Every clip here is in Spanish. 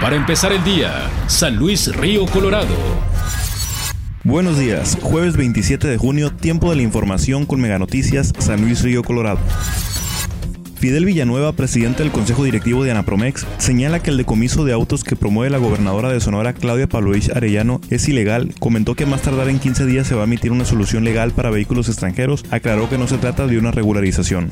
Para empezar el día, San Luis Río Colorado. Buenos días, jueves 27 de junio, tiempo de la información con Mega Noticias, San Luis Río Colorado. Fidel Villanueva, presidente del Consejo Directivo de Anapromex, señala que el decomiso de autos que promueve la gobernadora de Sonora, Claudia Pavlovich Arellano, es ilegal. Comentó que más tardar en 15 días se va a emitir una solución legal para vehículos extranjeros. Aclaró que no se trata de una regularización.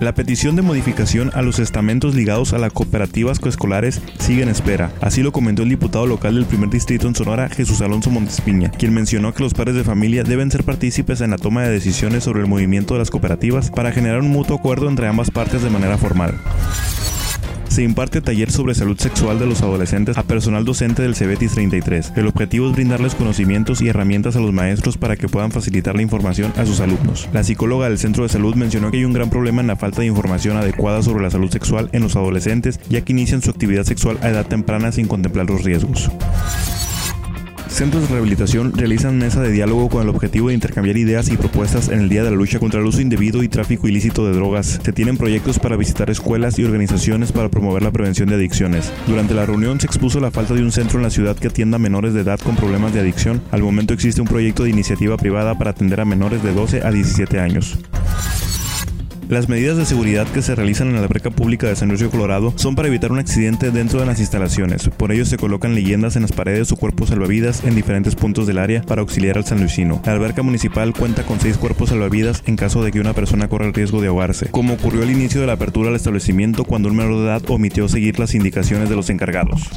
La petición de modificación a los estamentos ligados a las cooperativas coescolares sigue en espera. Así lo comentó el diputado local del primer distrito en Sonora, Jesús Alonso Montespiña, quien mencionó que los padres de familia deben ser partícipes en la toma de decisiones sobre el movimiento de las cooperativas para generar un mutuo acuerdo entre ambas partes de manera formal se imparte taller sobre salud sexual de los adolescentes a personal docente del CEBETIS 33. El objetivo es brindarles conocimientos y herramientas a los maestros para que puedan facilitar la información a sus alumnos. La psicóloga del centro de salud mencionó que hay un gran problema en la falta de información adecuada sobre la salud sexual en los adolescentes, ya que inician su actividad sexual a edad temprana sin contemplar los riesgos. Centros de rehabilitación realizan mesa de diálogo con el objetivo de intercambiar ideas y propuestas en el Día de la Lucha contra el uso indebido y tráfico ilícito de drogas. Se tienen proyectos para visitar escuelas y organizaciones para promover la prevención de adicciones. Durante la reunión se expuso la falta de un centro en la ciudad que atienda a menores de edad con problemas de adicción. Al momento existe un proyecto de iniciativa privada para atender a menores de 12 a 17 años. Las medidas de seguridad que se realizan en la alberca pública de San Luis Colorado son para evitar un accidente dentro de las instalaciones. Por ello se colocan leyendas en las paredes o cuerpos salvavidas en diferentes puntos del área para auxiliar al sanluisino. La alberca municipal cuenta con seis cuerpos salvavidas en caso de que una persona corra el riesgo de ahogarse, como ocurrió al inicio de la apertura del establecimiento cuando un menor de edad omitió seguir las indicaciones de los encargados.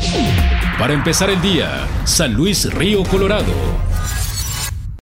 Para empezar el día, San Luis Río Colorado.